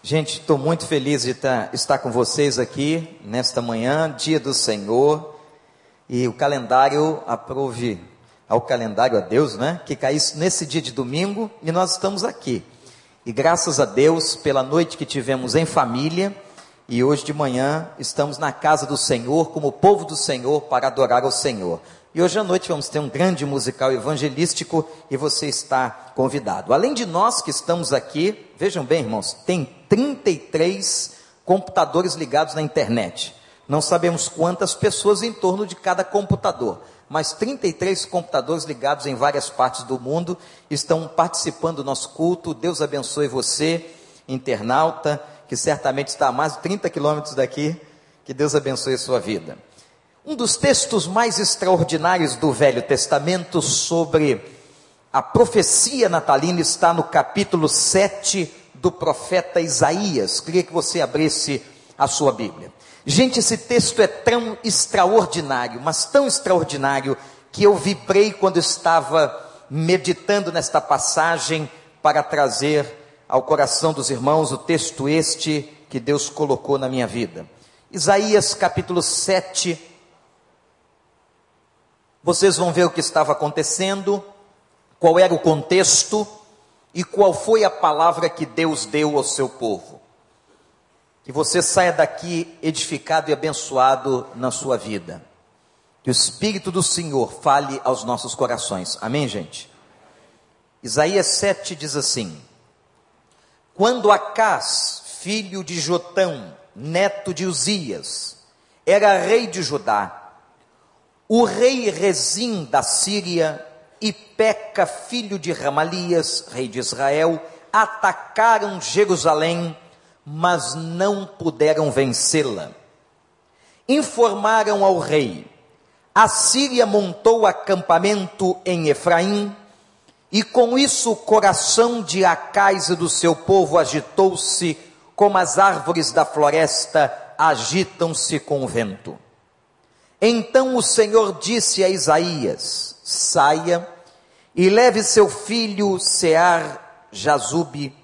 Gente, estou muito feliz de tá, estar com vocês aqui nesta manhã, dia do Senhor, e o calendário aprove ao calendário a Deus, né? Que caísse nesse dia de domingo e nós estamos aqui. E graças a Deus pela noite que tivemos em família e hoje de manhã estamos na casa do Senhor, como povo do Senhor, para adorar ao Senhor. E hoje à noite vamos ter um grande musical evangelístico e você está convidado. Além de nós que estamos aqui, vejam bem, irmãos, tem 33 computadores ligados na internet. Não sabemos quantas pessoas em torno de cada computador, mas 33 computadores ligados em várias partes do mundo estão participando do nosso culto. Deus abençoe você, internauta, que certamente está a mais de 30 quilômetros daqui. Que Deus abençoe a sua vida. Um dos textos mais extraordinários do Velho Testamento sobre a profecia natalina está no capítulo 7 do profeta Isaías. Queria que você abrisse a sua Bíblia. Gente, esse texto é tão extraordinário, mas tão extraordinário, que eu vibrei quando estava meditando nesta passagem para trazer ao coração dos irmãos o texto este que Deus colocou na minha vida. Isaías capítulo 7, vocês vão ver o que estava acontecendo, qual era o contexto e qual foi a palavra que Deus deu ao seu povo. Que você saia daqui edificado e abençoado na sua vida. Que o Espírito do Senhor fale aos nossos corações. Amém, gente? Isaías 7 diz assim: Quando Acás, filho de Jotão, neto de Uzias, era rei de Judá, o rei Rezim da Síria e Peca, filho de Ramalias, rei de Israel, atacaram Jerusalém, mas não puderam vencê-la. Informaram ao rei: a Síria montou acampamento em Efraim, e com isso o coração de Acais e do seu povo agitou-se, como as árvores da floresta agitam-se com o vento. Então o Senhor disse a Isaías: Saia e leve seu filho Sear Jazube,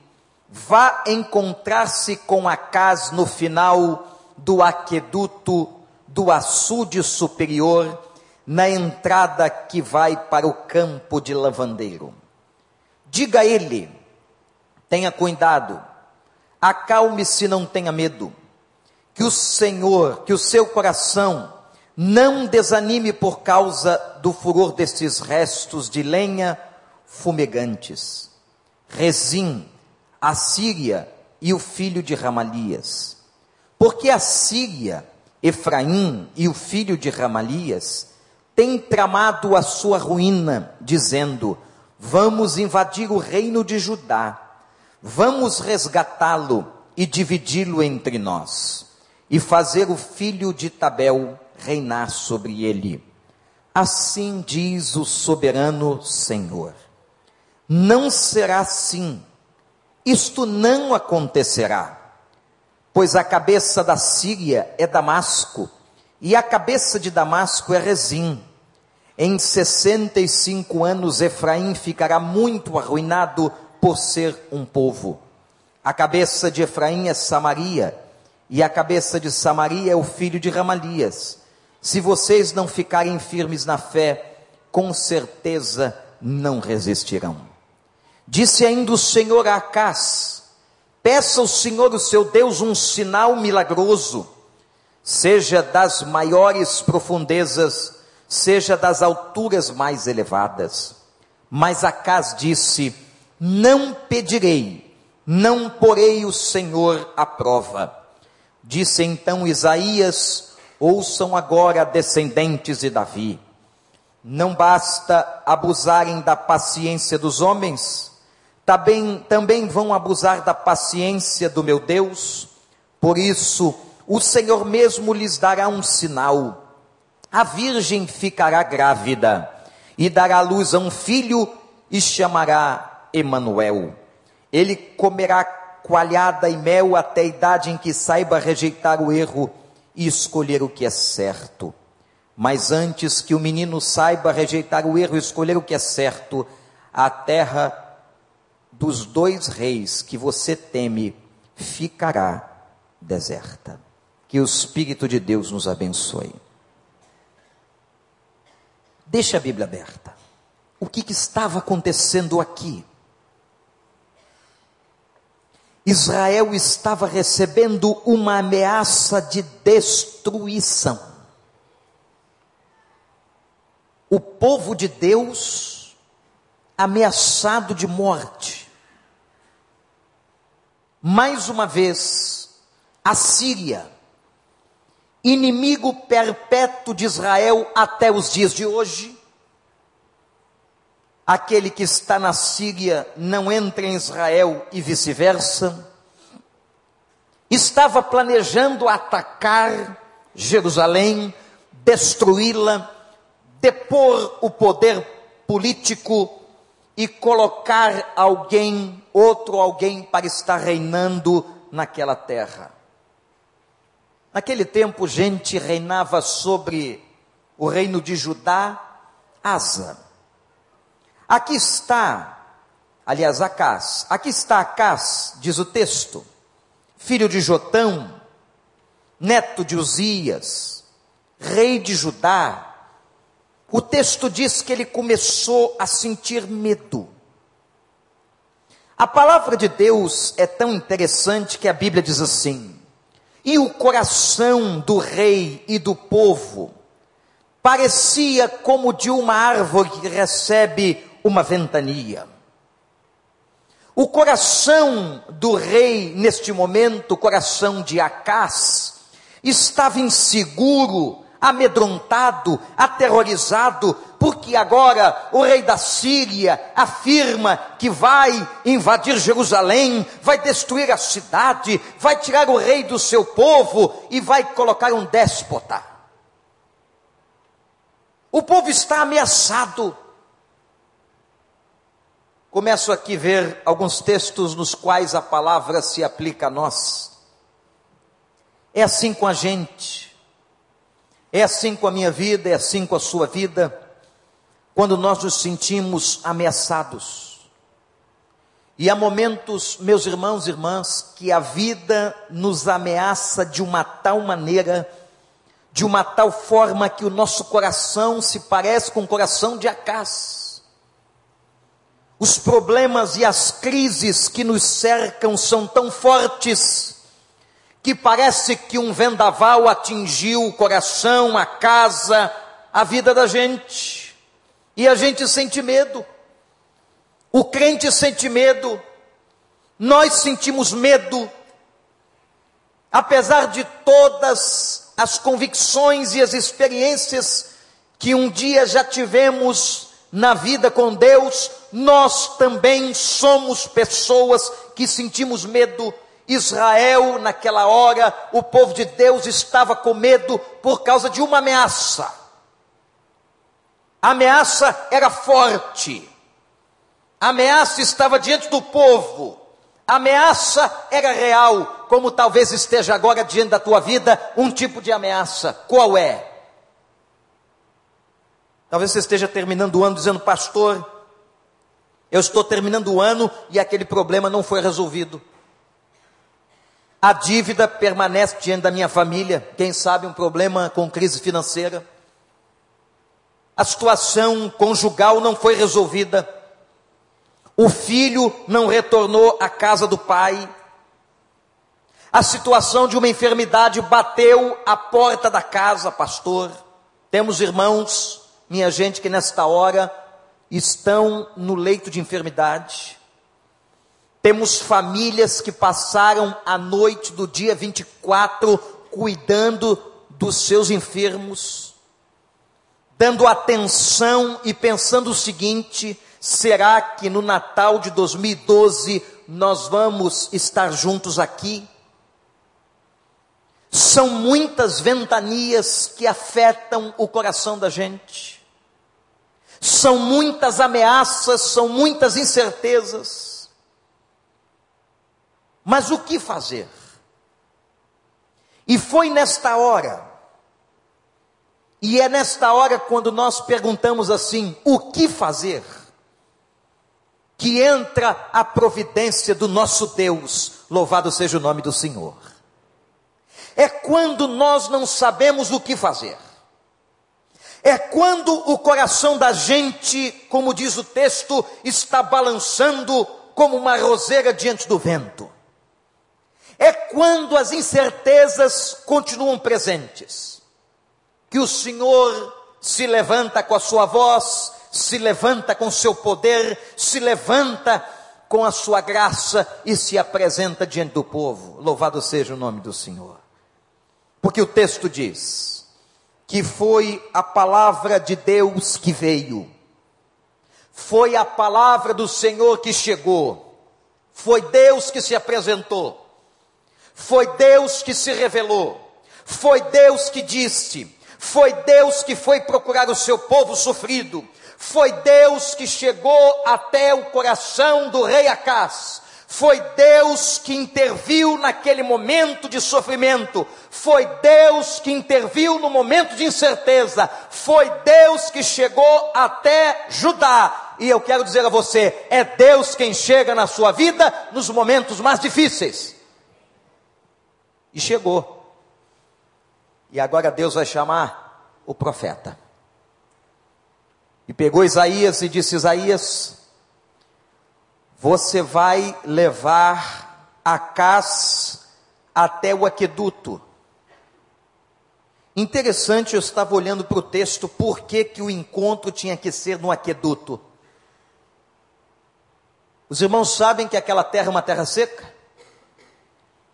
vá encontrar-se com Acaz no final do aqueduto do açude superior, na entrada que vai para o campo de lavandeiro. Diga a ele: tenha cuidado, acalme-se, não tenha medo, que o Senhor, que o seu coração não desanime por causa do furor destes restos de lenha fumegantes. Rezim, a Síria e o filho de Ramalias. Porque a Síria, Efraim e o filho de Ramalias têm tramado a sua ruína, dizendo: Vamos invadir o reino de Judá, vamos resgatá-lo e dividi-lo entre nós, e fazer o filho de Tabel reinar sobre ele. Assim diz o soberano Senhor. Não será assim. Isto não acontecerá. Pois a cabeça da Síria é Damasco, e a cabeça de Damasco é Rezim. Em 65 anos Efraim ficará muito arruinado por ser um povo. A cabeça de Efraim é Samaria, e a cabeça de Samaria é o filho de Ramalias. Se vocês não ficarem firmes na fé, com certeza não resistirão. Disse ainda o Senhor a Acás: Peça ao Senhor, o seu Deus, um sinal milagroso, seja das maiores profundezas, seja das alturas mais elevadas. Mas Acás disse: Não pedirei, não porei o Senhor à prova. Disse então Isaías, Ouçam agora, descendentes de Davi. Não basta abusarem da paciência dos homens, também, também vão abusar da paciência do meu Deus. Por isso, o Senhor mesmo lhes dará um sinal. A virgem ficará grávida e dará luz a um filho e chamará Emanuel. Ele comerá coalhada e mel até a idade em que saiba rejeitar o erro e escolher o que é certo. Mas antes que o menino saiba rejeitar o erro e escolher o que é certo, a terra dos dois reis que você teme ficará deserta. Que o Espírito de Deus nos abençoe. Deixa a Bíblia aberta. O que, que estava acontecendo aqui? Israel estava recebendo uma ameaça de destruição. O povo de Deus ameaçado de morte. Mais uma vez, a Síria, inimigo perpétuo de Israel até os dias de hoje. Aquele que está na Síria não entra em Israel e vice-versa. Estava planejando atacar Jerusalém, destruí-la, depor o poder político e colocar alguém, outro alguém, para estar reinando naquela terra. Naquele tempo, gente reinava sobre o reino de Judá, Asa. Aqui está, aliás, Acás, aqui está Acás, diz o texto, filho de Jotão, neto de Uzias, rei de Judá, o texto diz que ele começou a sentir medo. A palavra de Deus é tão interessante que a Bíblia diz assim: E o coração do rei e do povo parecia como de uma árvore que recebe uma ventania. O coração do rei, neste momento, o coração de Acás, estava inseguro amedrontado, aterrorizado, porque agora o rei da Síria afirma que vai invadir Jerusalém, vai destruir a cidade, vai tirar o rei do seu povo e vai colocar um déspota. O povo está ameaçado. Começo aqui a ver alguns textos nos quais a palavra se aplica a nós. É assim com a gente. É assim com a minha vida, é assim com a sua vida, quando nós nos sentimos ameaçados. E há momentos, meus irmãos e irmãs, que a vida nos ameaça de uma tal maneira, de uma tal forma que o nosso coração se parece com o coração de Acás. Os problemas e as crises que nos cercam são tão fortes que parece que um vendaval atingiu o coração, a casa, a vida da gente. E a gente sente medo. O crente sente medo. Nós sentimos medo. Apesar de todas as convicções e as experiências que um dia já tivemos na vida com Deus, nós também somos pessoas que sentimos medo Israel, naquela hora, o povo de Deus estava com medo por causa de uma ameaça. A ameaça era forte. A ameaça estava diante do povo. A ameaça era real, como talvez esteja agora diante da tua vida um tipo de ameaça. Qual é? Talvez você esteja terminando o ano dizendo, pastor, eu estou terminando o ano e aquele problema não foi resolvido. A dívida permanece diante da minha família, quem sabe um problema com crise financeira. A situação conjugal não foi resolvida. O filho não retornou à casa do pai. A situação de uma enfermidade bateu à porta da casa, pastor. Temos irmãos, minha gente, que nesta hora estão no leito de enfermidade. Temos famílias que passaram a noite do dia 24 cuidando dos seus enfermos, dando atenção e pensando o seguinte: será que no Natal de 2012 nós vamos estar juntos aqui? São muitas ventanias que afetam o coração da gente. São muitas ameaças, são muitas incertezas. Mas o que fazer? E foi nesta hora, e é nesta hora quando nós perguntamos assim: o que fazer? Que entra a providência do nosso Deus. Louvado seja o nome do Senhor. É quando nós não sabemos o que fazer. É quando o coração da gente, como diz o texto, está balançando como uma roseira diante do vento. É quando as incertezas continuam presentes, que o Senhor se levanta com a sua voz, se levanta com seu poder, se levanta com a sua graça e se apresenta diante do povo. Louvado seja o nome do Senhor. Porque o texto diz que foi a palavra de Deus que veio, foi a palavra do Senhor que chegou, foi Deus que se apresentou, foi Deus que se revelou, foi Deus que disse, foi Deus que foi procurar o seu povo sofrido, foi Deus que chegou até o coração do rei Acás. Foi Deus que interviu naquele momento de sofrimento. Foi Deus que interviu no momento de incerteza. Foi Deus que chegou até Judá. E eu quero dizer a você: é Deus quem chega na sua vida nos momentos mais difíceis. E chegou. E agora Deus vai chamar o profeta. E pegou Isaías e disse: Isaías, você vai levar Acás até o aqueduto. Interessante, eu estava olhando para o texto, por que, que o encontro tinha que ser no aqueduto? Os irmãos sabem que aquela terra é uma terra seca?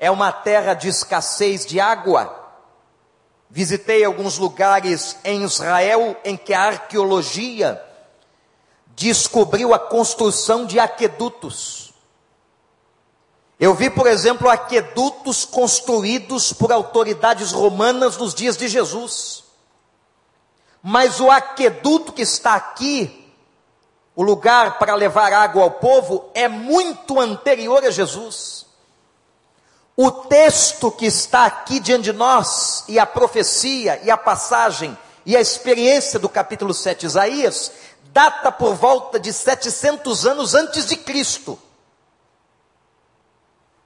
É uma terra de escassez de água. Visitei alguns lugares em Israel em que a arqueologia descobriu a construção de aquedutos. Eu vi, por exemplo, aquedutos construídos por autoridades romanas nos dias de Jesus. Mas o aqueduto que está aqui, o lugar para levar água ao povo, é muito anterior a Jesus. O texto que está aqui diante de nós, e a profecia, e a passagem, e a experiência do capítulo 7 de Isaías, data por volta de 700 anos antes de Cristo.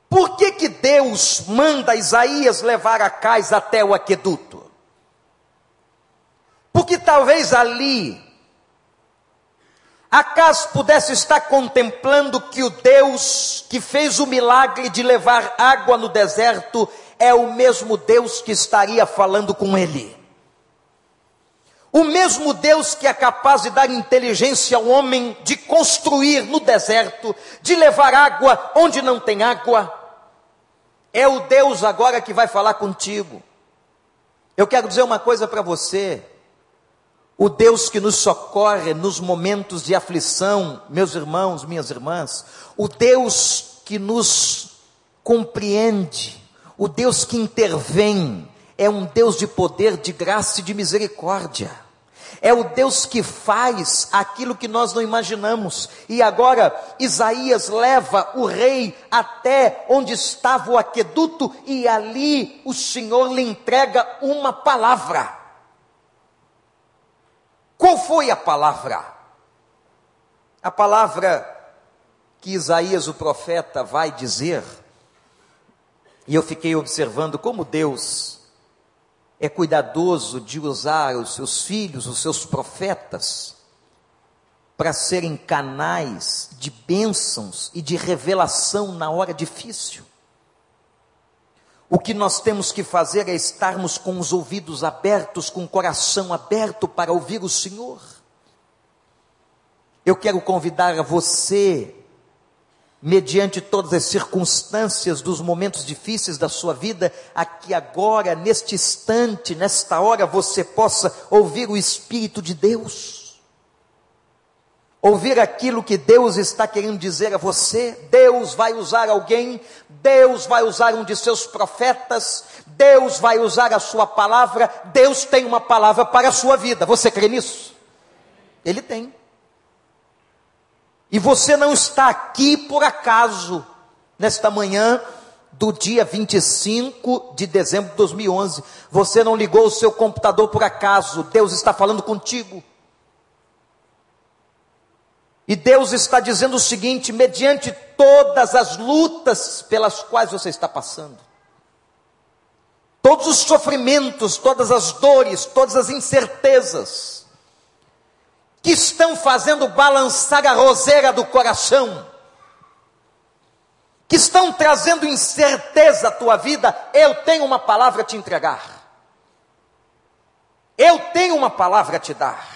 Por que que Deus manda Isaías levar a Cais até o aqueduto? Porque talvez ali Acaso pudesse estar contemplando que o Deus que fez o milagre de levar água no deserto é o mesmo Deus que estaria falando com ele? O mesmo Deus que é capaz de dar inteligência ao homem, de construir no deserto, de levar água onde não tem água, é o Deus agora que vai falar contigo. Eu quero dizer uma coisa para você. O Deus que nos socorre nos momentos de aflição, meus irmãos, minhas irmãs, o Deus que nos compreende, o Deus que intervém, é um Deus de poder, de graça e de misericórdia. É o Deus que faz aquilo que nós não imaginamos. E agora Isaías leva o rei até onde estava o aqueduto e ali o Senhor lhe entrega uma palavra. Qual foi a palavra? A palavra que Isaías, o profeta, vai dizer, e eu fiquei observando como Deus é cuidadoso de usar os seus filhos, os seus profetas, para serem canais de bênçãos e de revelação na hora difícil. O que nós temos que fazer é estarmos com os ouvidos abertos, com o coração aberto para ouvir o Senhor. Eu quero convidar a você, mediante todas as circunstâncias dos momentos difíceis da sua vida, a que agora, neste instante, nesta hora, você possa ouvir o Espírito de Deus ouvir aquilo que Deus está querendo dizer a você. Deus vai usar alguém, Deus vai usar um de seus profetas, Deus vai usar a sua palavra. Deus tem uma palavra para a sua vida. Você crê nisso? Ele tem. E você não está aqui por acaso, nesta manhã do dia 25 de dezembro de 2011. Você não ligou o seu computador por acaso. Deus está falando contigo. E Deus está dizendo o seguinte: mediante todas as lutas pelas quais você está passando, todos os sofrimentos, todas as dores, todas as incertezas, que estão fazendo balançar a roseira do coração, que estão trazendo incerteza à tua vida, eu tenho uma palavra a te entregar. Eu tenho uma palavra a te dar.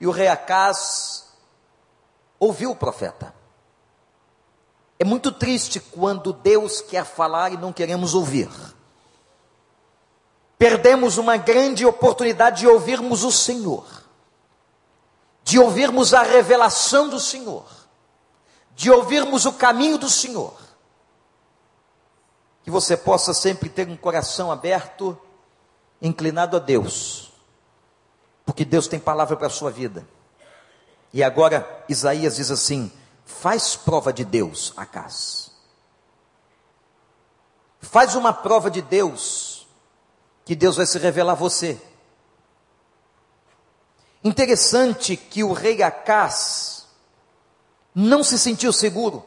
E o rei Acaz ouviu o profeta. É muito triste quando Deus quer falar e não queremos ouvir. Perdemos uma grande oportunidade de ouvirmos o Senhor, de ouvirmos a revelação do Senhor, de ouvirmos o caminho do Senhor. Que você possa sempre ter um coração aberto, inclinado a Deus porque Deus tem palavra para a sua vida. E agora Isaías diz assim: faz prova de Deus, Acas. Faz uma prova de Deus, que Deus vai se revelar a você. Interessante que o rei Acas não se sentiu seguro.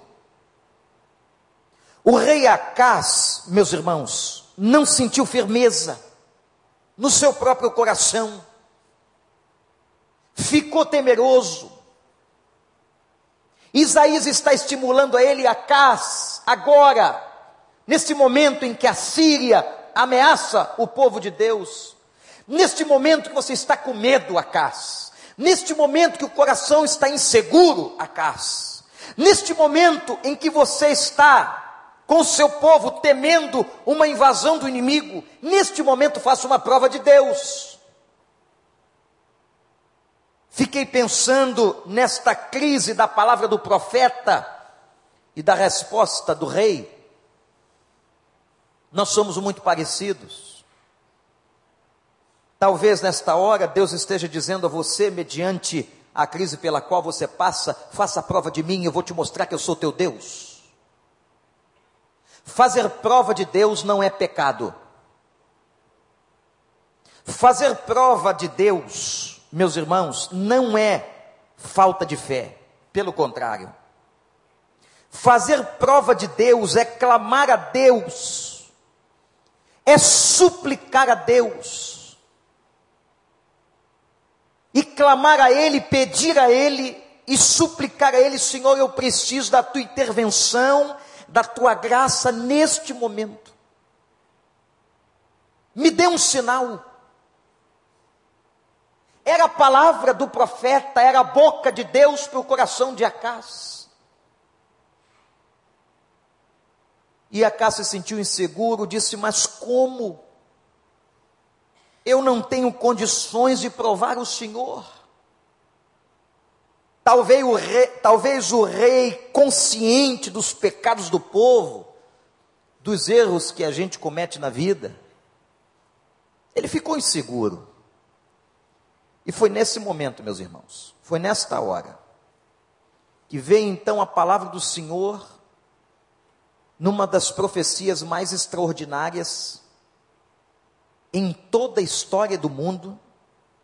O rei Acas, meus irmãos, não sentiu firmeza no seu próprio coração ficou temeroso. Isaías está estimulando a ele a Acás, agora, neste momento em que a Síria ameaça o povo de Deus, neste momento que você está com medo, Acás, neste momento que o coração está inseguro, Acás, neste momento em que você está com o seu povo temendo uma invasão do inimigo, neste momento faça uma prova de Deus. Fiquei pensando nesta crise da palavra do profeta e da resposta do rei. Nós somos muito parecidos. Talvez nesta hora Deus esteja dizendo a você, mediante a crise pela qual você passa, faça a prova de mim, eu vou te mostrar que eu sou teu Deus. Fazer prova de Deus não é pecado. Fazer prova de Deus meus irmãos, não é falta de fé, pelo contrário. Fazer prova de Deus é clamar a Deus, é suplicar a Deus, e clamar a Ele, pedir a Ele e suplicar a Ele: Senhor, eu preciso da tua intervenção, da tua graça neste momento. Me dê um sinal. Era a palavra do profeta, era a boca de Deus para o coração de Acás. E Acás se sentiu inseguro, disse: Mas como? Eu não tenho condições de provar o Senhor. Talvez o, rei, talvez o rei, consciente dos pecados do povo, dos erros que a gente comete na vida, ele ficou inseguro. E foi nesse momento, meus irmãos, foi nesta hora, que veio então a palavra do Senhor, numa das profecias mais extraordinárias em toda a história do mundo,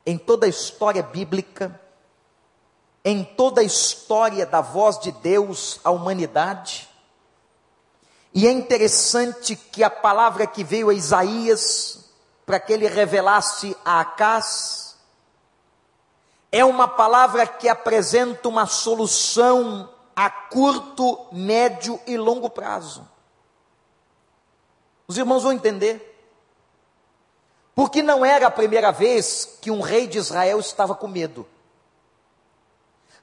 em toda a história bíblica, em toda a história da voz de Deus à humanidade. E é interessante que a palavra que veio a Isaías, para que ele revelasse a Acás, é uma palavra que apresenta uma solução a curto, médio e longo prazo. Os irmãos vão entender. Porque não era a primeira vez que um rei de Israel estava com medo.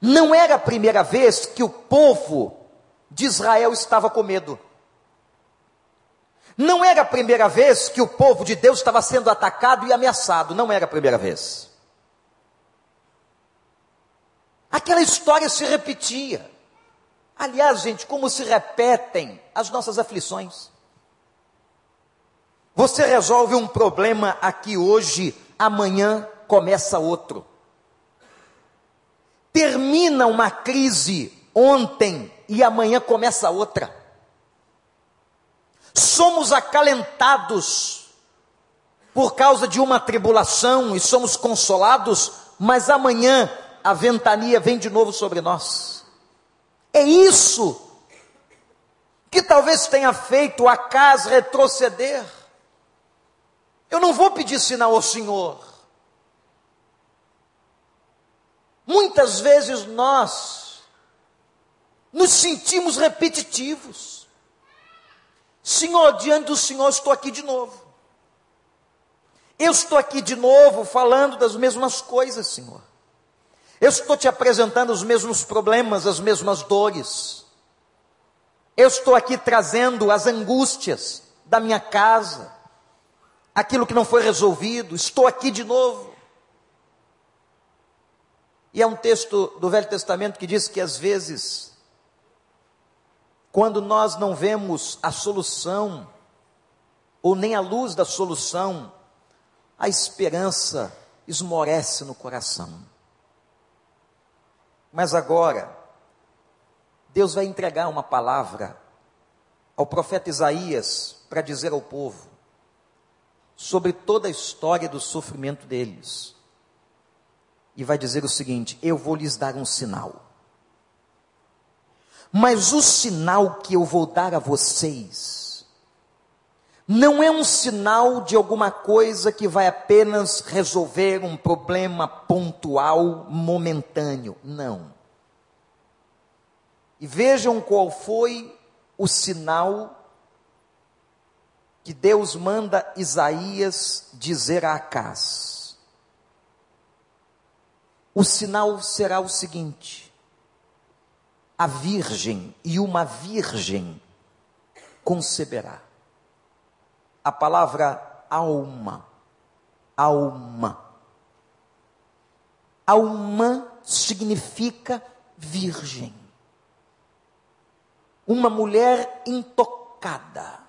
Não era a primeira vez que o povo de Israel estava com medo. Não era a primeira vez que o povo de Deus estava sendo atacado e ameaçado. Não era a primeira vez. Aquela história se repetia. Aliás, gente, como se repetem as nossas aflições. Você resolve um problema aqui hoje, amanhã começa outro. Termina uma crise ontem e amanhã começa outra. Somos acalentados por causa de uma tribulação e somos consolados, mas amanhã a ventania vem de novo sobre nós. É isso que talvez tenha feito a casa retroceder. Eu não vou pedir sinal ao Senhor. Muitas vezes nós nos sentimos repetitivos. Senhor, diante do Senhor estou aqui de novo. Eu estou aqui de novo falando das mesmas coisas, Senhor. Eu estou te apresentando os mesmos problemas, as mesmas dores. Eu estou aqui trazendo as angústias da minha casa, aquilo que não foi resolvido. Estou aqui de novo. E é um texto do Velho Testamento que diz que às vezes, quando nós não vemos a solução, ou nem a luz da solução, a esperança esmorece no coração. Mas agora, Deus vai entregar uma palavra ao profeta Isaías para dizer ao povo sobre toda a história do sofrimento deles. E vai dizer o seguinte: Eu vou lhes dar um sinal. Mas o sinal que eu vou dar a vocês não é um sinal de alguma coisa que vai apenas resolver um problema pontual, momentâneo. Não. E vejam qual foi o sinal que Deus manda Isaías dizer a Acás. O sinal será o seguinte: a virgem e uma virgem conceberá a palavra alma. Alma. Alma significa virgem. Uma mulher intocada.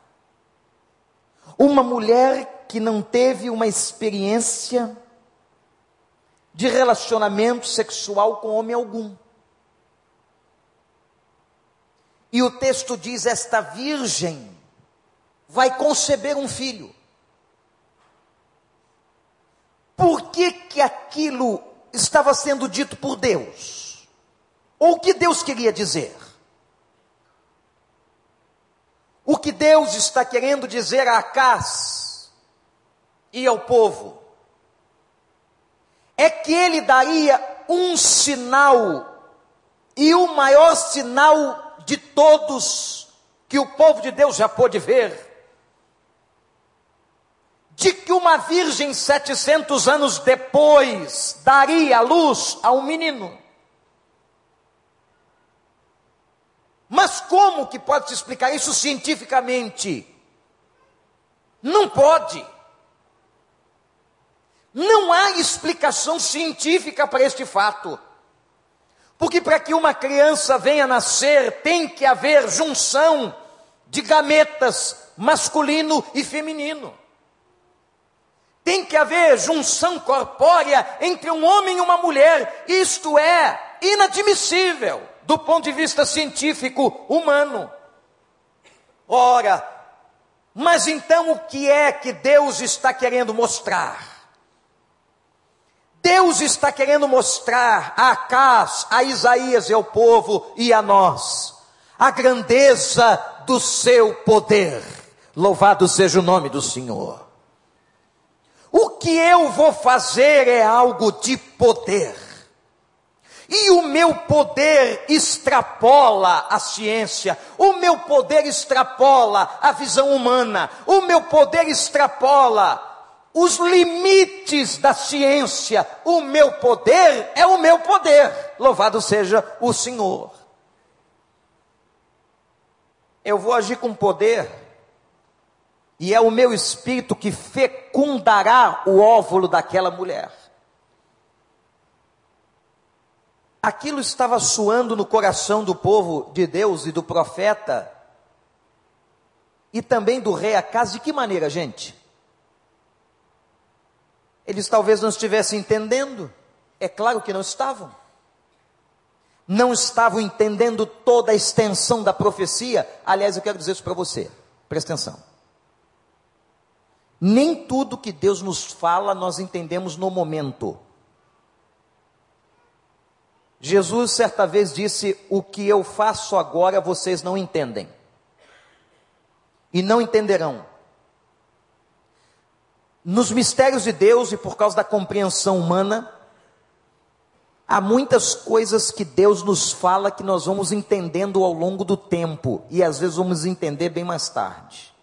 Uma mulher que não teve uma experiência de relacionamento sexual com homem algum. E o texto diz: esta virgem vai conceber um filho. Por que, que aquilo estava sendo dito por Deus? Ou o que Deus queria dizer? O que Deus está querendo dizer a Acás e ao povo é que ele daria um sinal, e o maior sinal de todos que o povo de Deus já pôde ver, de que uma virgem 700 anos depois daria luz a um menino. Mas como que pode se explicar isso cientificamente? Não pode. Não há explicação científica para este fato. Porque para que uma criança venha nascer, tem que haver junção de gametas masculino e feminino. Tem que haver junção corpórea entre um homem e uma mulher. Isto é inadmissível do ponto de vista científico humano. Ora, mas então o que é que Deus está querendo mostrar? Deus está querendo mostrar a Acás, a Isaías e ao povo e a nós a grandeza do seu poder. Louvado seja o nome do Senhor. O que eu vou fazer é algo de poder. E o meu poder extrapola a ciência, o meu poder extrapola a visão humana, o meu poder extrapola os limites da ciência. O meu poder é o meu poder. Louvado seja o Senhor. Eu vou agir com poder e é o meu espírito que fecundará o óvulo daquela mulher. Aquilo estava soando no coração do povo de Deus e do profeta, e também do rei Acas, de que maneira, gente? Eles talvez não estivessem entendendo, é claro que não estavam. Não estavam entendendo toda a extensão da profecia. Aliás, eu quero dizer isso para você, presta atenção. Nem tudo que Deus nos fala nós entendemos no momento. Jesus certa vez disse: O que eu faço agora vocês não entendem. E não entenderão. Nos mistérios de Deus e por causa da compreensão humana, há muitas coisas que Deus nos fala que nós vamos entendendo ao longo do tempo e às vezes vamos entender bem mais tarde.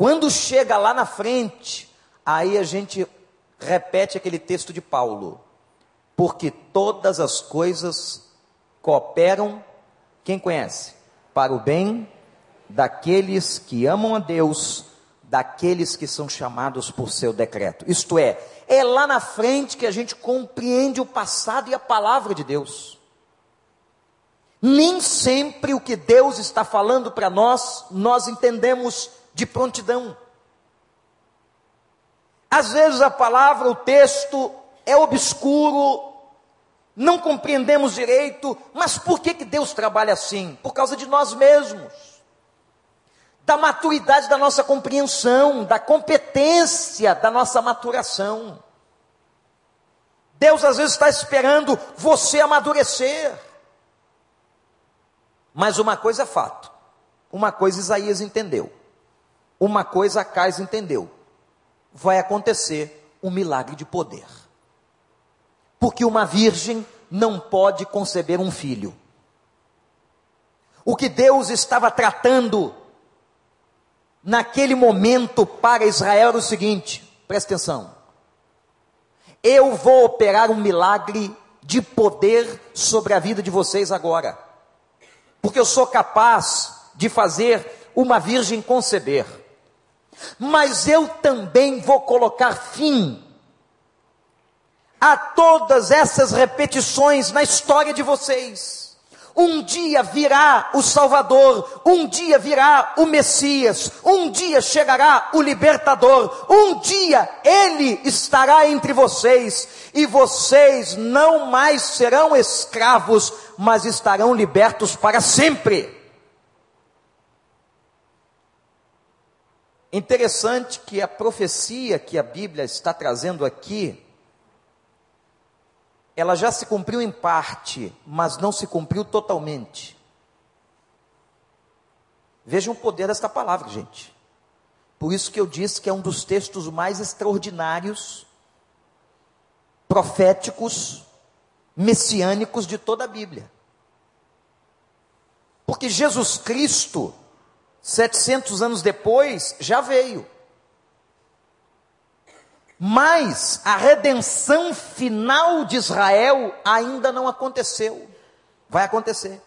Quando chega lá na frente, aí a gente repete aquele texto de Paulo porque todas as coisas cooperam, quem conhece? Para o bem daqueles que amam a Deus, daqueles que são chamados por seu decreto. Isto é, é lá na frente que a gente compreende o passado e a palavra de Deus. Nem sempre o que Deus está falando para nós, nós entendemos de prontidão. Às vezes a palavra, o texto é obscuro, não compreendemos direito, mas por que, que Deus trabalha assim? Por causa de nós mesmos, da maturidade da nossa compreensão, da competência da nossa maturação. Deus às vezes está esperando você amadurecer. Mas uma coisa é fato, uma coisa Isaías entendeu, uma coisa Acais entendeu: vai acontecer um milagre de poder porque uma virgem não pode conceber um filho. O que Deus estava tratando naquele momento para Israel era o seguinte: presta atenção. Eu vou operar um milagre de poder sobre a vida de vocês agora, porque eu sou capaz de fazer uma virgem conceber, mas eu também vou colocar fim a todas essas repetições na história de vocês. Um dia virá o Salvador, um dia virá o Messias, um dia chegará o Libertador, um dia Ele estará entre vocês e vocês não mais serão escravos, mas estarão libertos para sempre. Interessante que a profecia que a Bíblia está trazendo aqui, ela já se cumpriu em parte, mas não se cumpriu totalmente. Vejam o poder desta palavra, gente. Por isso que eu disse que é um dos textos mais extraordinários, proféticos, messiânicos de toda a Bíblia. Porque Jesus Cristo, 700 anos depois, já veio. Mas a redenção final de Israel ainda não aconteceu. Vai acontecer.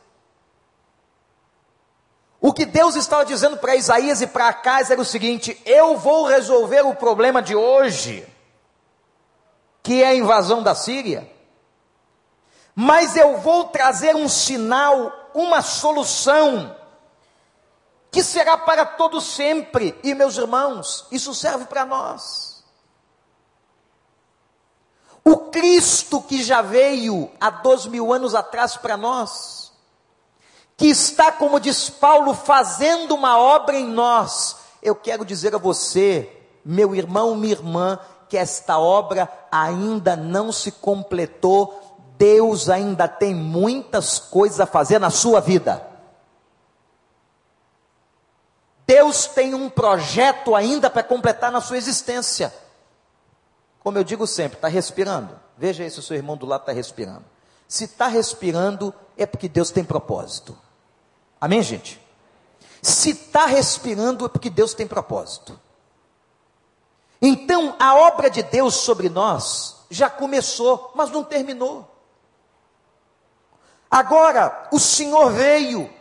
O que Deus estava dizendo para Isaías e para Acais era o seguinte: eu vou resolver o problema de hoje, que é a invasão da Síria, mas eu vou trazer um sinal, uma solução, que será para todo sempre. E meus irmãos, isso serve para nós. O Cristo que já veio há dois mil anos atrás para nós, que está, como diz Paulo, fazendo uma obra em nós. Eu quero dizer a você, meu irmão, minha irmã, que esta obra ainda não se completou, Deus ainda tem muitas coisas a fazer na sua vida. Deus tem um projeto ainda para completar na sua existência. Como eu digo sempre, está respirando. Veja aí se o seu irmão do lado está respirando. Se está respirando, é porque Deus tem propósito. Amém, gente? Se está respirando, é porque Deus tem propósito. Então, a obra de Deus sobre nós já começou, mas não terminou. Agora, o Senhor veio,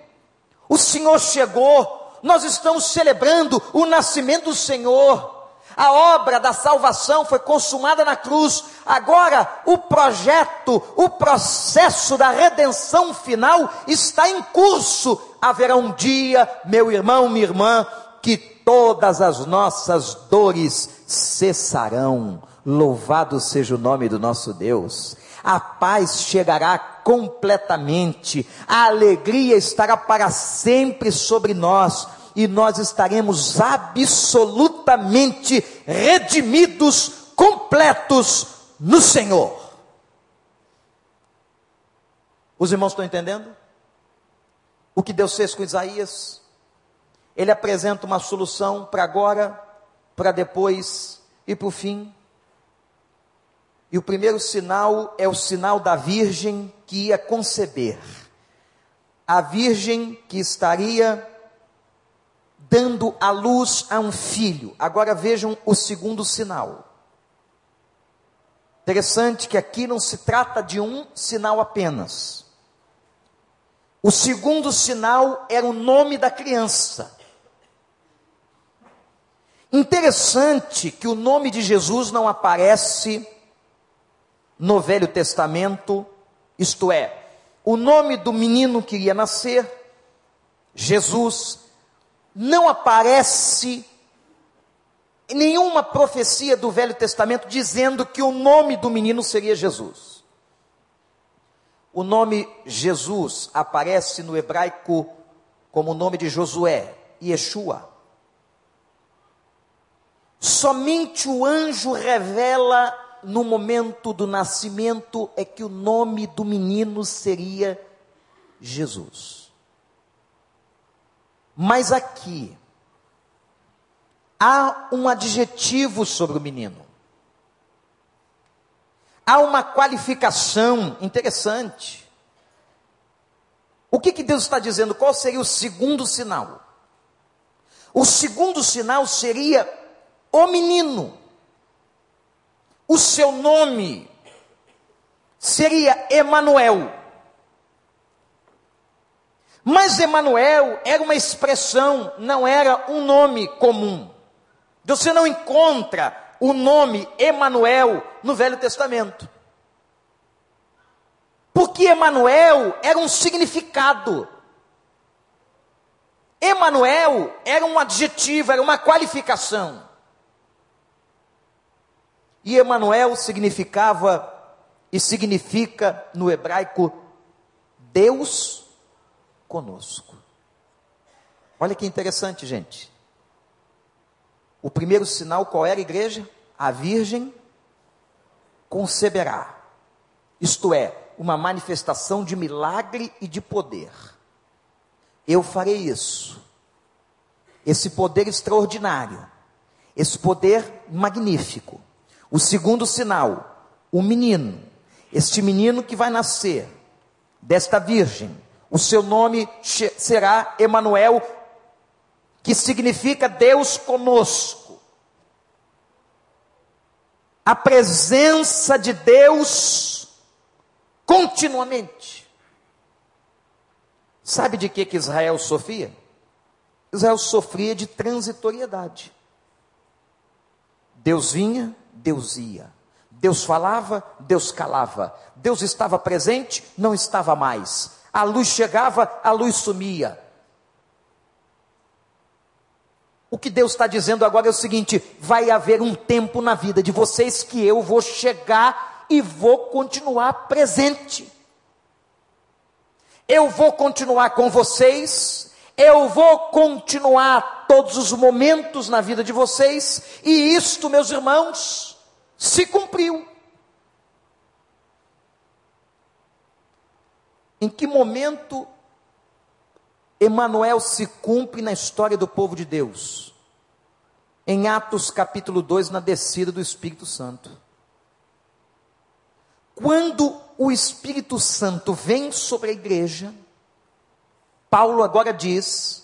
o Senhor chegou, nós estamos celebrando o nascimento do Senhor. A obra da salvação foi consumada na cruz. Agora, o projeto, o processo da redenção final está em curso. Haverá um dia, meu irmão, minha irmã, que todas as nossas dores cessarão. Louvado seja o nome do nosso Deus. A paz chegará completamente, a alegria estará para sempre sobre nós e nós estaremos absolutamente redimidos, completos no Senhor. Os irmãos estão entendendo? O que Deus fez com Isaías? Ele apresenta uma solução para agora, para depois e para o fim. E o primeiro sinal é o sinal da virgem que ia conceber. A virgem que estaria dando a luz a um filho. Agora vejam o segundo sinal. Interessante que aqui não se trata de um sinal apenas. O segundo sinal era o nome da criança. Interessante que o nome de Jesus não aparece no Velho Testamento, isto é, o nome do menino que iria nascer, Jesus, não aparece em nenhuma profecia do Velho Testamento dizendo que o nome do menino seria Jesus. O nome Jesus aparece no hebraico como o nome de Josué, Yeshua. Somente o anjo revela no momento do nascimento é que o nome do menino seria Jesus. Mas aqui há um adjetivo sobre o menino. Há uma qualificação interessante. O que, que Deus está dizendo? Qual seria o segundo sinal? O segundo sinal seria o menino. O seu nome seria Emanuel. Mas Emanuel era uma expressão, não era um nome comum. Você não encontra o nome Emanuel no Velho Testamento. Porque Emanuel era um significado. Emanuel era um adjetivo, era uma qualificação. E Emanuel significava e significa no hebraico Deus conosco. Olha que interessante, gente. O primeiro sinal qual era a igreja? A virgem conceberá. Isto é, uma manifestação de milagre e de poder. Eu farei isso. Esse poder extraordinário, esse poder magnífico. O segundo sinal, o menino. Este menino que vai nascer desta virgem, o seu nome será Emanuel, que significa Deus conosco. A presença de Deus continuamente. Sabe de que, que Israel sofria? Israel sofria de transitoriedade. Deus vinha, Deus ia. Deus falava, Deus calava. Deus estava presente, não estava mais. A luz chegava, a luz sumia. O que Deus está dizendo agora é o seguinte: vai haver um tempo na vida de vocês que eu vou chegar e vou continuar presente. Eu vou continuar com vocês, eu vou continuar todos os momentos na vida de vocês, e isto, meus irmãos, se cumpriu. Em que momento Emanuel se cumpre na história do povo de Deus. Em Atos capítulo 2, na descida do Espírito Santo. Quando o Espírito Santo vem sobre a igreja, Paulo agora diz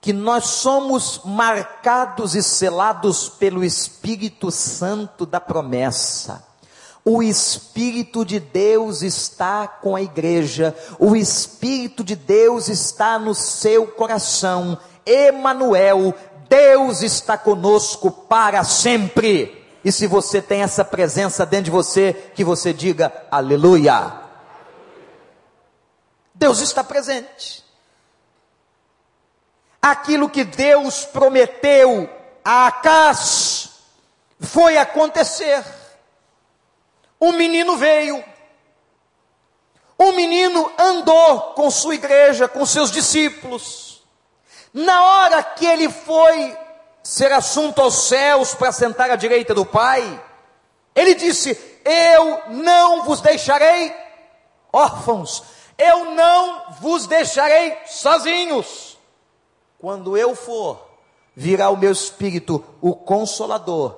que nós somos marcados e selados pelo Espírito Santo da promessa. O Espírito de Deus está com a igreja, o Espírito de Deus está no seu coração. Emanuel, Deus está conosco para sempre. E se você tem essa presença dentro de você, que você diga aleluia. Deus está presente. Aquilo que Deus prometeu a Acas foi acontecer. O menino veio. O menino andou com sua igreja, com seus discípulos. Na hora que ele foi ser assunto aos céus para sentar à direita do Pai, ele disse: Eu não vos deixarei órfãos, eu não vos deixarei sozinhos. Quando eu for, virá o meu espírito, o consolador.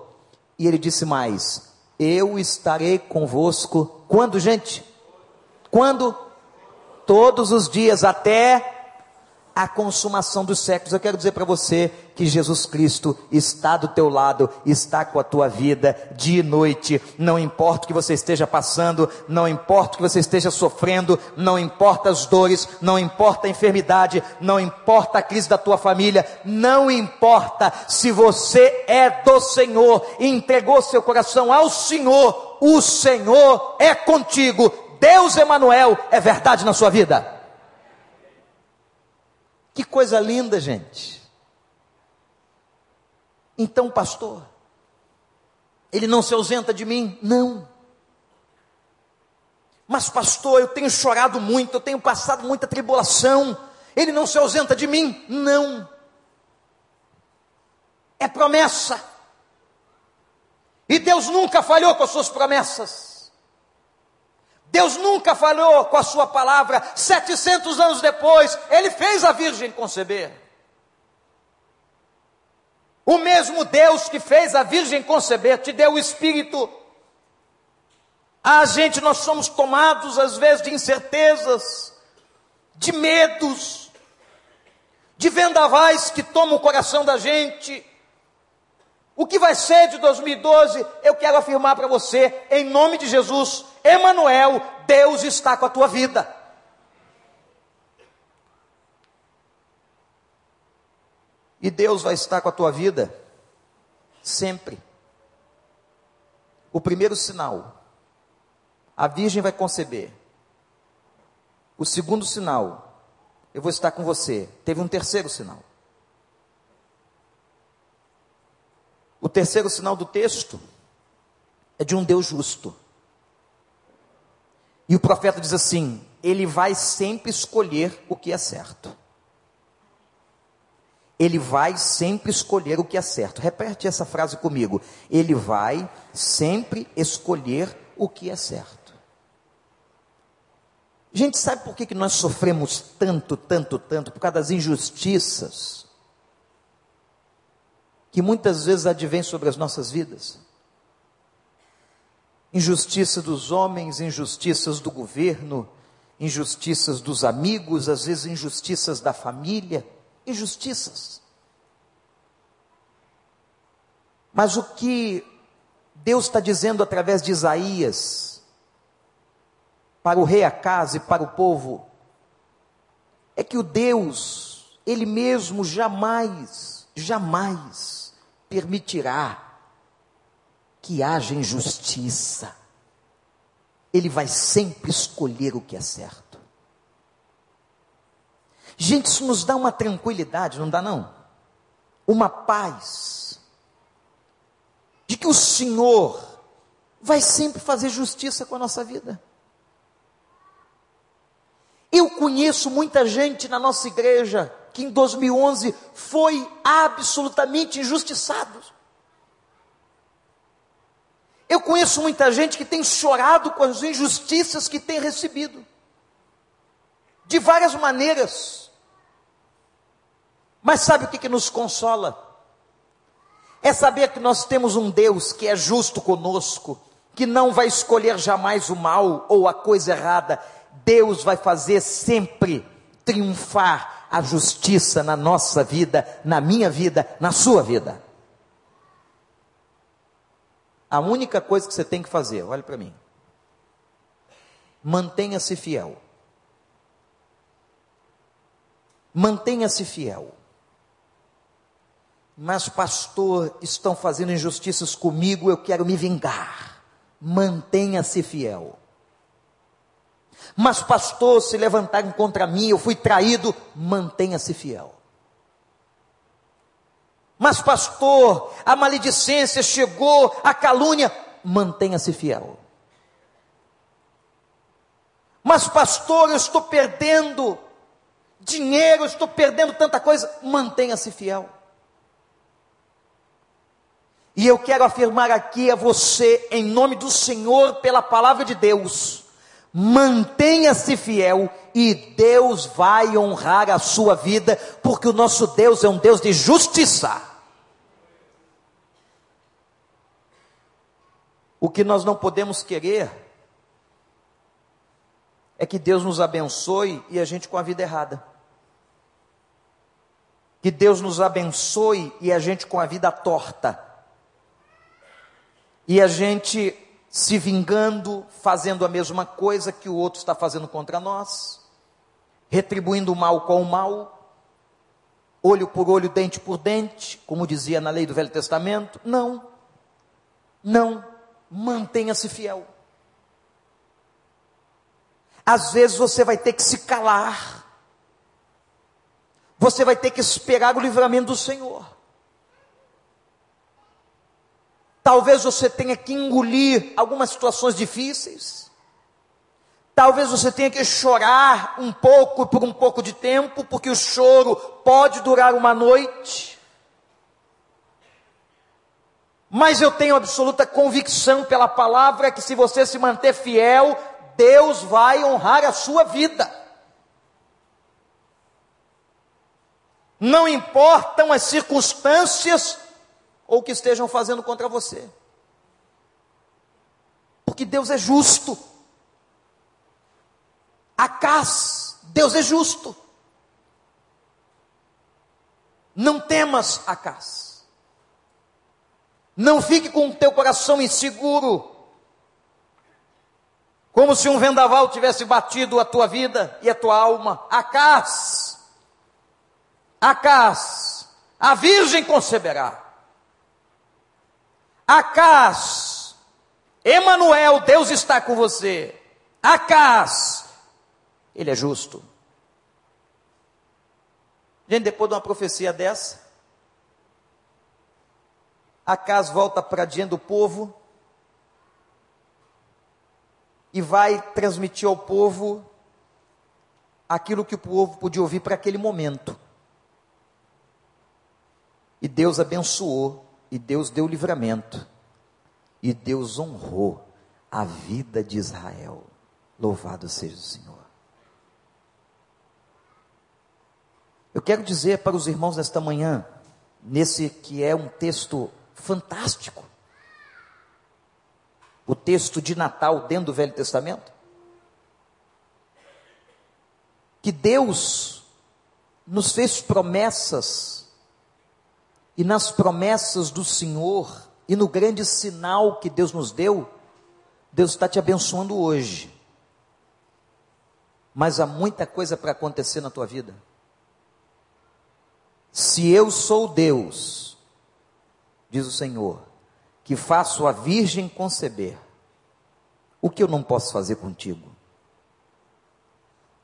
E ele disse mais: Eu estarei convosco. Quando, gente? Quando? Todos os dias, até a consumação dos séculos. Eu quero dizer para você que Jesus Cristo está do teu lado, está com a tua vida dia e noite. Não importa o que você esteja passando, não importa o que você esteja sofrendo, não importa as dores, não importa a enfermidade, não importa a crise da tua família, não importa se você é do Senhor entregou seu coração ao Senhor, o Senhor é contigo. Deus Emanuel é verdade na sua vida. Que coisa linda, gente. Então, pastor, ele não se ausenta de mim? Não. Mas, pastor, eu tenho chorado muito, eu tenho passado muita tribulação. Ele não se ausenta de mim? Não. É promessa. E Deus nunca falhou com as suas promessas. Deus nunca falhou com a sua palavra. 700 anos depois, ele fez a virgem conceber. O mesmo Deus que fez a virgem conceber te deu o espírito. A gente nós somos tomados às vezes de incertezas, de medos, de vendavais que tomam o coração da gente. O que vai ser de 2012? Eu quero afirmar para você, em nome de Jesus, Emanuel, Deus está com a tua vida. E Deus vai estar com a tua vida sempre. O primeiro sinal, a virgem vai conceber. O segundo sinal, eu vou estar com você. Teve um terceiro sinal. O terceiro sinal do texto é de um Deus justo. E o profeta diz assim: ele vai sempre escolher o que é certo. Ele vai sempre escolher o que é certo. Repete essa frase comigo. Ele vai sempre escolher o que é certo. Gente, sabe por que, que nós sofremos tanto, tanto, tanto? Por causa das injustiças que muitas vezes advêm sobre as nossas vidas injustiça dos homens, injustiças do governo, injustiças dos amigos, às vezes injustiças da família, injustiças. Mas o que Deus está dizendo através de Isaías, para o rei Acas e para o povo, é que o Deus, Ele mesmo jamais, jamais permitirá que haja injustiça. Ele vai sempre escolher o que é certo. Gente, isso nos dá uma tranquilidade, não dá não? Uma paz. De que o Senhor vai sempre fazer justiça com a nossa vida. Eu conheço muita gente na nossa igreja que em 2011 foi absolutamente injustiçado. Eu conheço muita gente que tem chorado com as injustiças que tem recebido, de várias maneiras. Mas sabe o que, que nos consola? É saber que nós temos um Deus que é justo conosco, que não vai escolher jamais o mal ou a coisa errada. Deus vai fazer sempre triunfar a justiça na nossa vida, na minha vida, na sua vida. A única coisa que você tem que fazer, olhe para mim. Mantenha-se fiel. Mantenha-se fiel. Mas, pastor, estão fazendo injustiças comigo, eu quero me vingar. Mantenha-se fiel. Mas, pastor, se levantaram contra mim, eu fui traído, mantenha-se fiel. Mas, pastor, a maledicência chegou, a calúnia, mantenha-se fiel. Mas, pastor, eu estou perdendo dinheiro, eu estou perdendo tanta coisa, mantenha-se fiel. E eu quero afirmar aqui a você, em nome do Senhor, pela palavra de Deus, Mantenha-se fiel e Deus vai honrar a sua vida, porque o nosso Deus é um Deus de justiça. O que nós não podemos querer é que Deus nos abençoe e a gente com a vida errada. Que Deus nos abençoe e a gente com a vida torta. E a gente se vingando, fazendo a mesma coisa que o outro está fazendo contra nós, retribuindo o mal com o mal, olho por olho, dente por dente, como dizia na lei do Velho Testamento. Não, não, mantenha-se fiel. Às vezes você vai ter que se calar, você vai ter que esperar o livramento do Senhor. Talvez você tenha que engolir algumas situações difíceis. Talvez você tenha que chorar um pouco por um pouco de tempo, porque o choro pode durar uma noite. Mas eu tenho absoluta convicção pela palavra que se você se manter fiel, Deus vai honrar a sua vida. Não importam as circunstâncias ou que estejam fazendo contra você. Porque Deus é justo. Acás, Deus é justo. Não temas, Acás. Não fique com o teu coração inseguro, como se um vendaval tivesse batido a tua vida e a tua alma. Acás, Acás, a virgem conceberá Acás, Emanuel, Deus está com você. Acás, ele é justo. Gente, depois de uma profecia dessa, Acás volta para diante do povo e vai transmitir ao povo aquilo que o povo podia ouvir para aquele momento. E Deus abençoou e Deus deu livramento. E Deus honrou a vida de Israel. Louvado seja o Senhor. Eu quero dizer para os irmãos nesta manhã, nesse que é um texto fantástico, o texto de Natal dentro do Velho Testamento, que Deus nos fez promessas e nas promessas do Senhor e no grande sinal que Deus nos deu, Deus está te abençoando hoje. Mas há muita coisa para acontecer na tua vida. Se eu sou Deus, diz o Senhor, que faço a virgem conceber, o que eu não posso fazer contigo?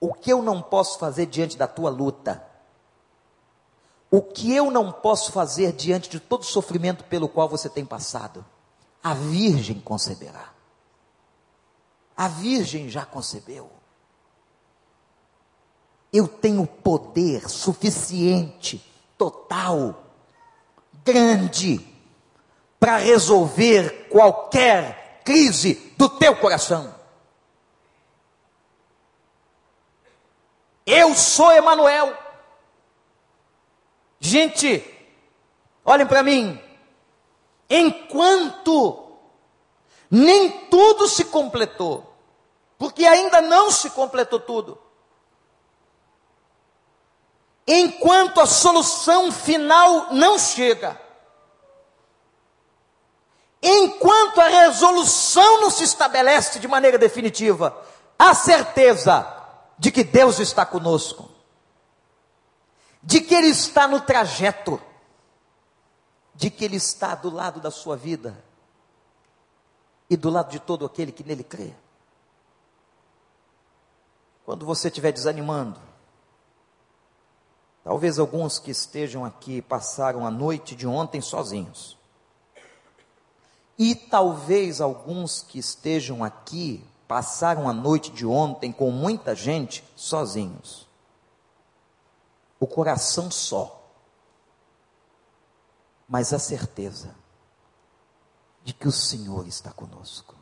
O que eu não posso fazer diante da tua luta? O que eu não posso fazer diante de todo o sofrimento pelo qual você tem passado? A Virgem conceberá. A Virgem já concebeu. Eu tenho poder suficiente, total, grande, para resolver qualquer crise do teu coração. Eu sou Emanuel. Gente, olhem para mim. Enquanto nem tudo se completou, porque ainda não se completou tudo. Enquanto a solução final não chega, enquanto a resolução não se estabelece de maneira definitiva, a certeza de que Deus está conosco de que Ele está no trajeto, de que Ele está do lado da sua vida e do lado de todo aquele que nele crê. Quando você estiver desanimando, talvez alguns que estejam aqui passaram a noite de ontem sozinhos. E talvez alguns que estejam aqui passaram a noite de ontem com muita gente sozinhos o coração só, mas a certeza de que o Senhor está conosco.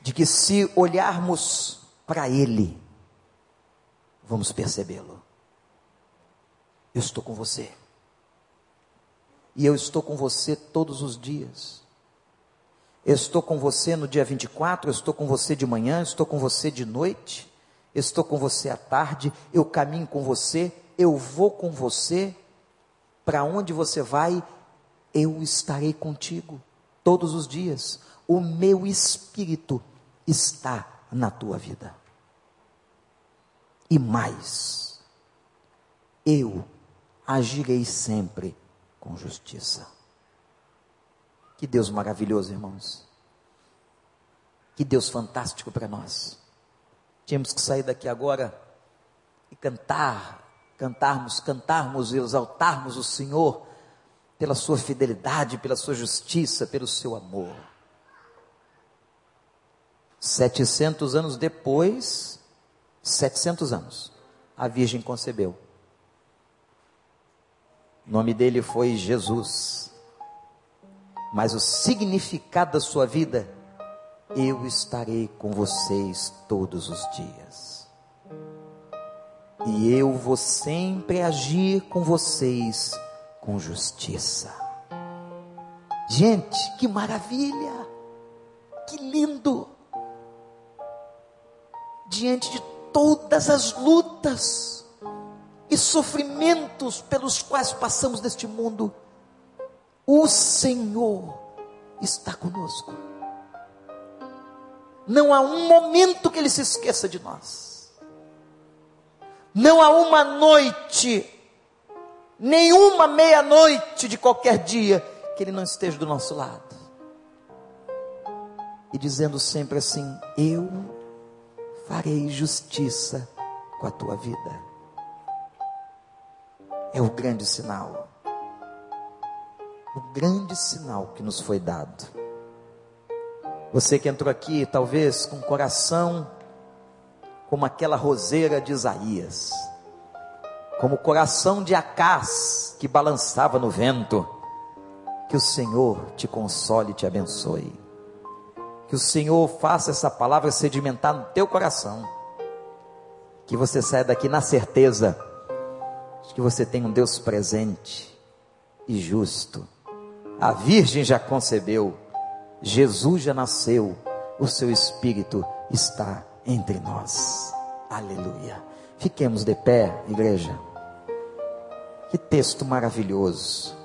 de que se olharmos para Ele, vamos percebê-lo. Eu estou com você. E eu estou com você todos os dias. Estou com você no dia 24, eu estou com você de manhã, estou com você de noite, estou com você à tarde, eu caminho com você, eu vou com você. Para onde você vai, eu estarei contigo todos os dias. O meu espírito está na tua vida. E mais, eu agirei sempre com justiça. Que Deus maravilhoso, irmãos. Que Deus fantástico para nós. Tínhamos que sair daqui agora e cantar, cantarmos, cantarmos e exaltarmos o Senhor pela sua fidelidade, pela sua justiça, pelo seu amor. 700 anos depois, 700 anos, a Virgem concebeu. O nome dele foi Jesus. Mas o significado da sua vida, eu estarei com vocês todos os dias. E eu vou sempre agir com vocês com justiça. Gente, que maravilha! Que lindo! diante de todas as lutas e sofrimentos pelos quais passamos neste mundo, o Senhor está conosco. Não há um momento que Ele se esqueça de nós. Não há uma noite, nenhuma meia-noite de qualquer dia que Ele não esteja do nosso lado. E dizendo sempre assim: Eu farei justiça com a tua vida. É o grande sinal. O grande sinal que nos foi dado. Você que entrou aqui, talvez com o coração como aquela roseira de Isaías, como o coração de Acás que balançava no vento. Que o Senhor te console e te abençoe. Que o Senhor faça essa palavra sedimentar no teu coração. Que você saia daqui na certeza que você tem um Deus presente e justo. A Virgem já concebeu, Jesus já nasceu, o seu Espírito está entre nós. Aleluia. Fiquemos de pé, igreja. Que texto maravilhoso.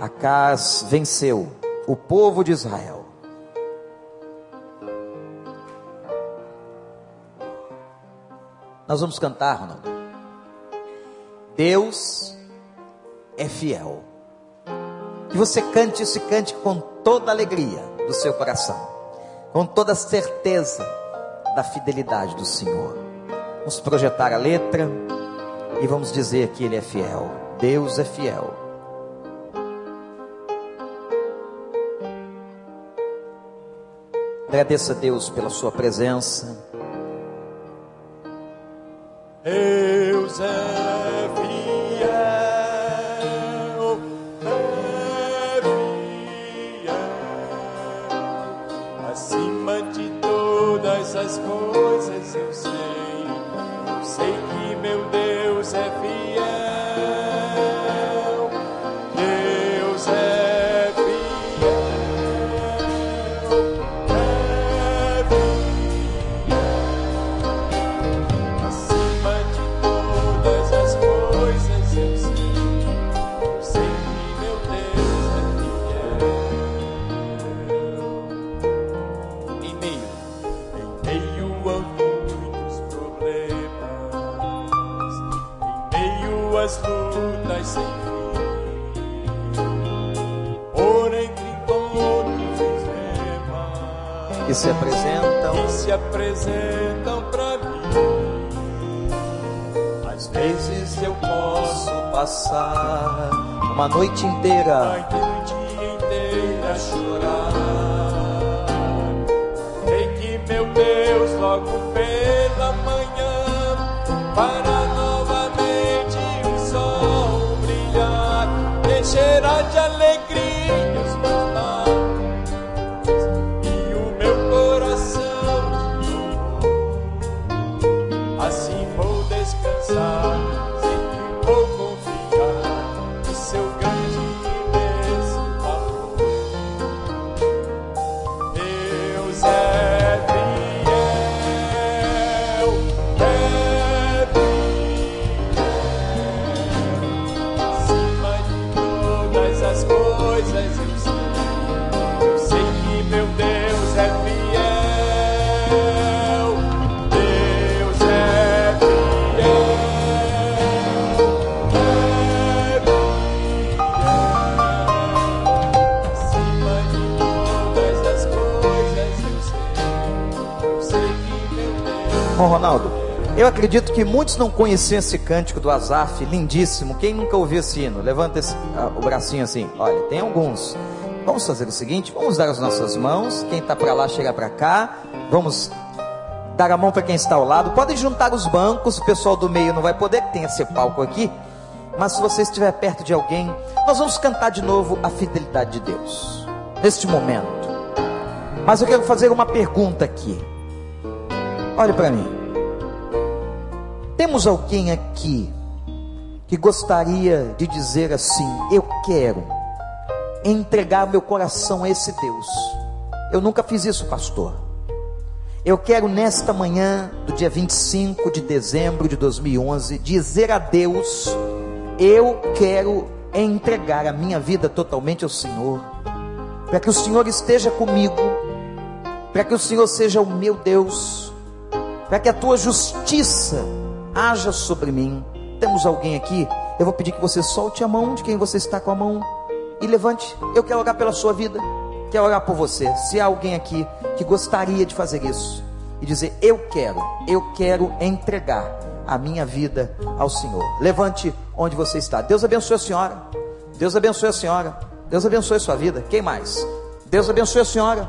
Acas venceu o povo de Israel Nós vamos cantar, Ronaldo. Deus é fiel. Que você cante isso e cante com toda a alegria do seu coração, com toda a certeza da fidelidade do Senhor. Vamos projetar a letra e vamos dizer que Ele é fiel. Deus é fiel. Agradeça a Deus pela sua presença. Deus é para eu acredito que muitos não conheciam esse cântico do Azaf, lindíssimo. Quem nunca ouviu esse hino? Levanta esse, o bracinho assim. Olha, tem alguns. Vamos fazer o seguinte: vamos dar as nossas mãos. Quem está para lá, chega para cá. Vamos dar a mão para quem está ao lado. Podem juntar os bancos. O pessoal do meio não vai poder, que tem esse palco aqui. Mas se você estiver perto de alguém, nós vamos cantar de novo a fidelidade de Deus. Neste momento. Mas eu quero fazer uma pergunta aqui. Olhe para mim. Temos alguém aqui que gostaria de dizer assim: Eu quero entregar meu coração a esse Deus. Eu nunca fiz isso, pastor. Eu quero nesta manhã do dia 25 de dezembro de 2011 dizer a Deus: Eu quero entregar a minha vida totalmente ao Senhor, para que o Senhor esteja comigo, para que o Senhor seja o meu Deus, para que a tua justiça haja sobre mim. Temos alguém aqui? Eu vou pedir que você solte a mão de quem você está com a mão e levante. Eu quero orar pela sua vida. Quero orar por você. Se há alguém aqui que gostaria de fazer isso e dizer: Eu quero, eu quero entregar a minha vida ao Senhor. Levante onde você está. Deus abençoe a senhora. Deus abençoe a senhora. Deus abençoe a sua vida. Quem mais? Deus abençoe a senhora.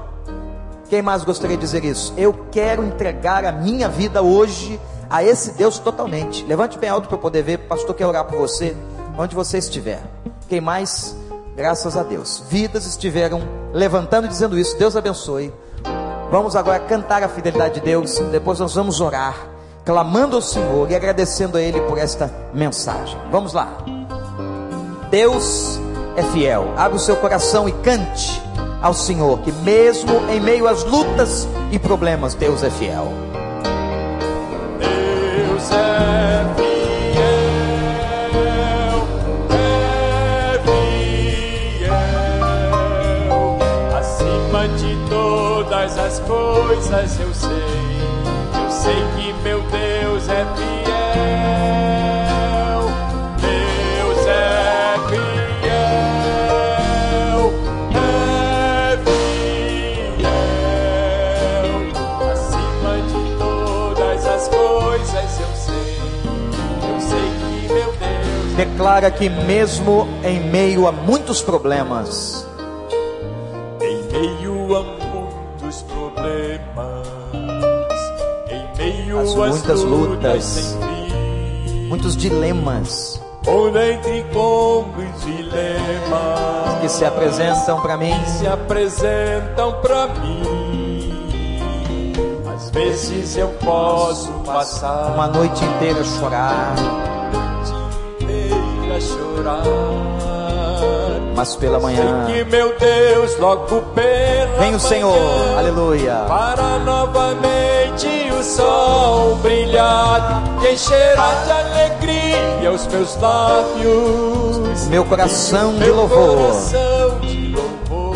Quem mais gostaria de dizer isso? Eu quero entregar a minha vida hoje a esse Deus totalmente. Levante bem alto para eu poder ver. Pastor quer orar por você, onde você estiver. Quem mais? Graças a Deus. Vidas estiveram levantando e dizendo isso. Deus abençoe. Vamos agora cantar a fidelidade de Deus. Depois nós vamos orar, clamando ao Senhor e agradecendo a Ele por esta mensagem. Vamos lá. Deus é fiel. Abre o seu coração e cante ao Senhor, que mesmo em meio às lutas e problemas, Deus é fiel. Coisas eu sei, eu sei que meu Deus é fiel, Deus é fiel, é fiel, acima de todas as coisas eu sei, eu sei que meu Deus. Declara que mesmo em meio a muitos problemas, as muitas lutas, muitos dilemas que se apresentam para mim, se apresentam para mim. Às vezes eu posso passar uma noite inteira chorar, inteira chorar. Mas pela manhã, que meu Deus logo pela vem o Senhor, aleluia, para novamente sol brilhar e encherá de alegria os meus lábios, meu coração de meu louvor. Coração de louvor.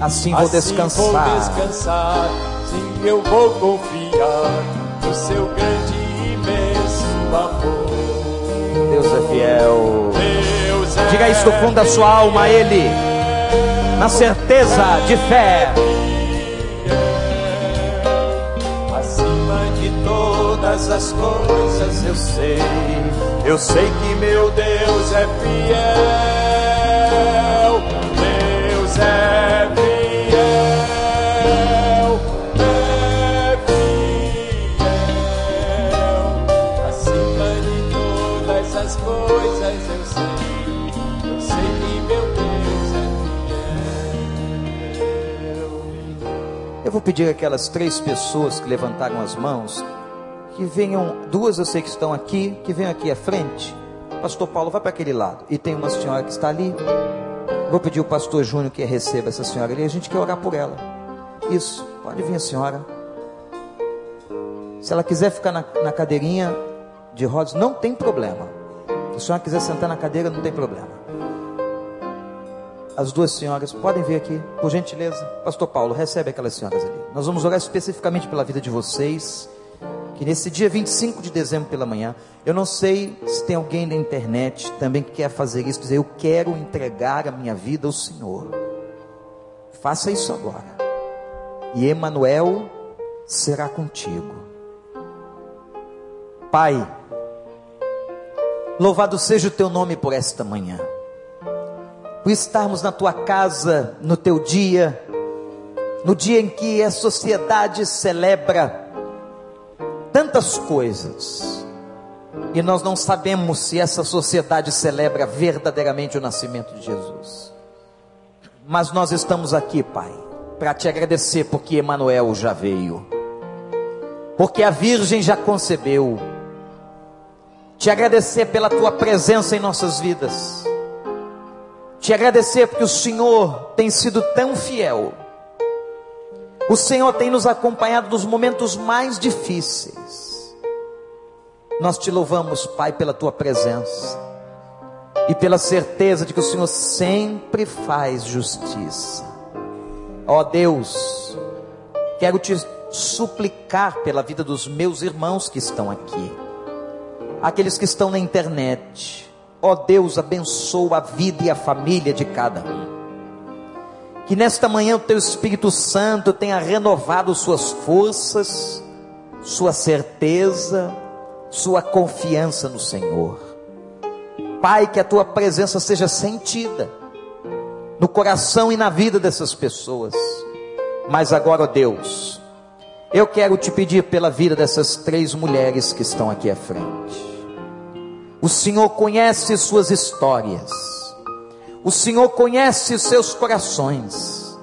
Assim vou assim descansar. Vou descansar, sim, eu vou confiar no seu grande e imenso amor. Deus é fiel. Diga isso do fundo da sua alma a Ele, na certeza de fé. todas as coisas eu sei. Eu sei que meu Deus é fiel. Deus é vou pedir aquelas três pessoas que levantaram as mãos que venham, duas eu sei que estão aqui, que venham aqui à frente. Pastor Paulo, vai para aquele lado. E tem uma senhora que está ali. Vou pedir o pastor Júnior que receba essa senhora ali. A gente quer orar por ela. Isso, pode vir a senhora. Se ela quiser ficar na, na cadeirinha de rodas, não tem problema. Se a senhora quiser sentar na cadeira, não tem problema. As duas senhoras podem vir aqui, por gentileza. Pastor Paulo, recebe aquelas senhoras ali. Nós vamos orar especificamente pela vida de vocês que nesse dia 25 de dezembro pela manhã, eu não sei se tem alguém na internet também que quer fazer isso, dizer, eu quero entregar a minha vida ao Senhor. Faça isso agora. E Emanuel será contigo. Pai, louvado seja o teu nome por esta manhã, por estarmos na tua casa, no teu dia, no dia em que a sociedade celebra tantas coisas, e nós não sabemos se essa sociedade celebra verdadeiramente o nascimento de Jesus. Mas nós estamos aqui, Pai, para te agradecer porque Emanuel já veio. Porque a Virgem já concebeu. Te agradecer pela tua presença em nossas vidas. Te agradecer porque o Senhor tem sido tão fiel o Senhor tem nos acompanhado nos momentos mais difíceis. Nós te louvamos, Pai, pela tua presença e pela certeza de que o Senhor sempre faz justiça. Ó oh, Deus, quero te suplicar pela vida dos meus irmãos que estão aqui, aqueles que estão na internet. Ó Deus, abençoa a vida e a família de cada um. Que nesta manhã o teu Espírito Santo tenha renovado suas forças, sua certeza, sua confiança no Senhor. Pai, que a tua presença seja sentida no coração e na vida dessas pessoas. Mas agora, ó Deus, eu quero te pedir pela vida dessas três mulheres que estão aqui à frente. O Senhor conhece suas histórias. O Senhor conhece seus corações.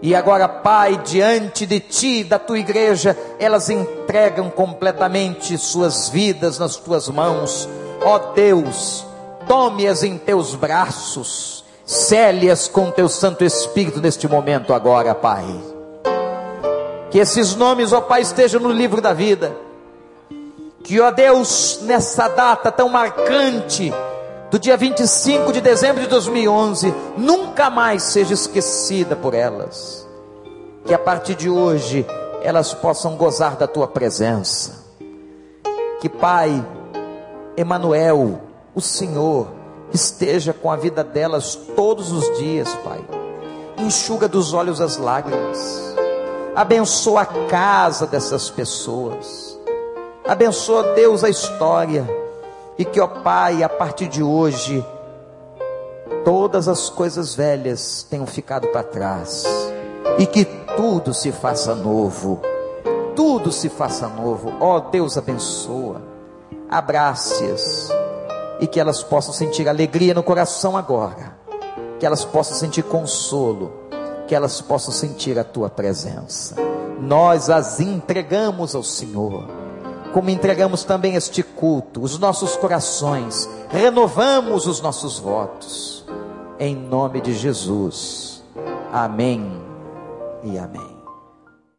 E agora, Pai, diante de ti, da tua igreja, elas entregam completamente suas vidas nas tuas mãos. Ó Deus, tome-as em teus braços, cele-as com teu Santo Espírito neste momento agora, Pai. Que esses nomes, ó Pai, estejam no livro da vida. Que, ó Deus, nessa data tão marcante, do dia 25 de dezembro de 2011 nunca mais seja esquecida por elas. Que a partir de hoje elas possam gozar da tua presença. Que Pai, Emanuel, o Senhor, esteja com a vida delas todos os dias, Pai. Enxuga dos olhos as lágrimas. Abençoa a casa dessas pessoas. Abençoa, Deus, a história e que, ó Pai, a partir de hoje, todas as coisas velhas tenham ficado para trás. E que tudo se faça novo. Tudo se faça novo. Ó Deus abençoa. Abrace-as. E que elas possam sentir alegria no coração agora. Que elas possam sentir consolo. Que elas possam sentir a tua presença. Nós as entregamos ao Senhor como entregamos também este culto, os nossos corações, renovamos os nossos votos, em nome de Jesus. Amém e amém.